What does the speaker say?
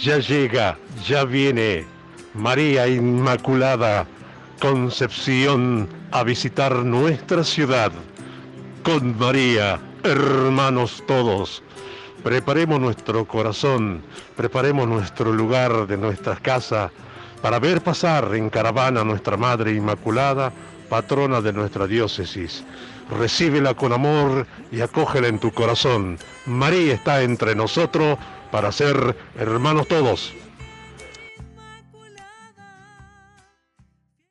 Ya llega, ya viene María Inmaculada Concepción a visitar nuestra ciudad. Con María, hermanos todos, preparemos nuestro corazón, preparemos nuestro lugar de nuestras casas para ver pasar en caravana a nuestra Madre Inmaculada, patrona de nuestra diócesis. Recíbela con amor y acógela en tu corazón. María está entre nosotros para ser hermanos todos.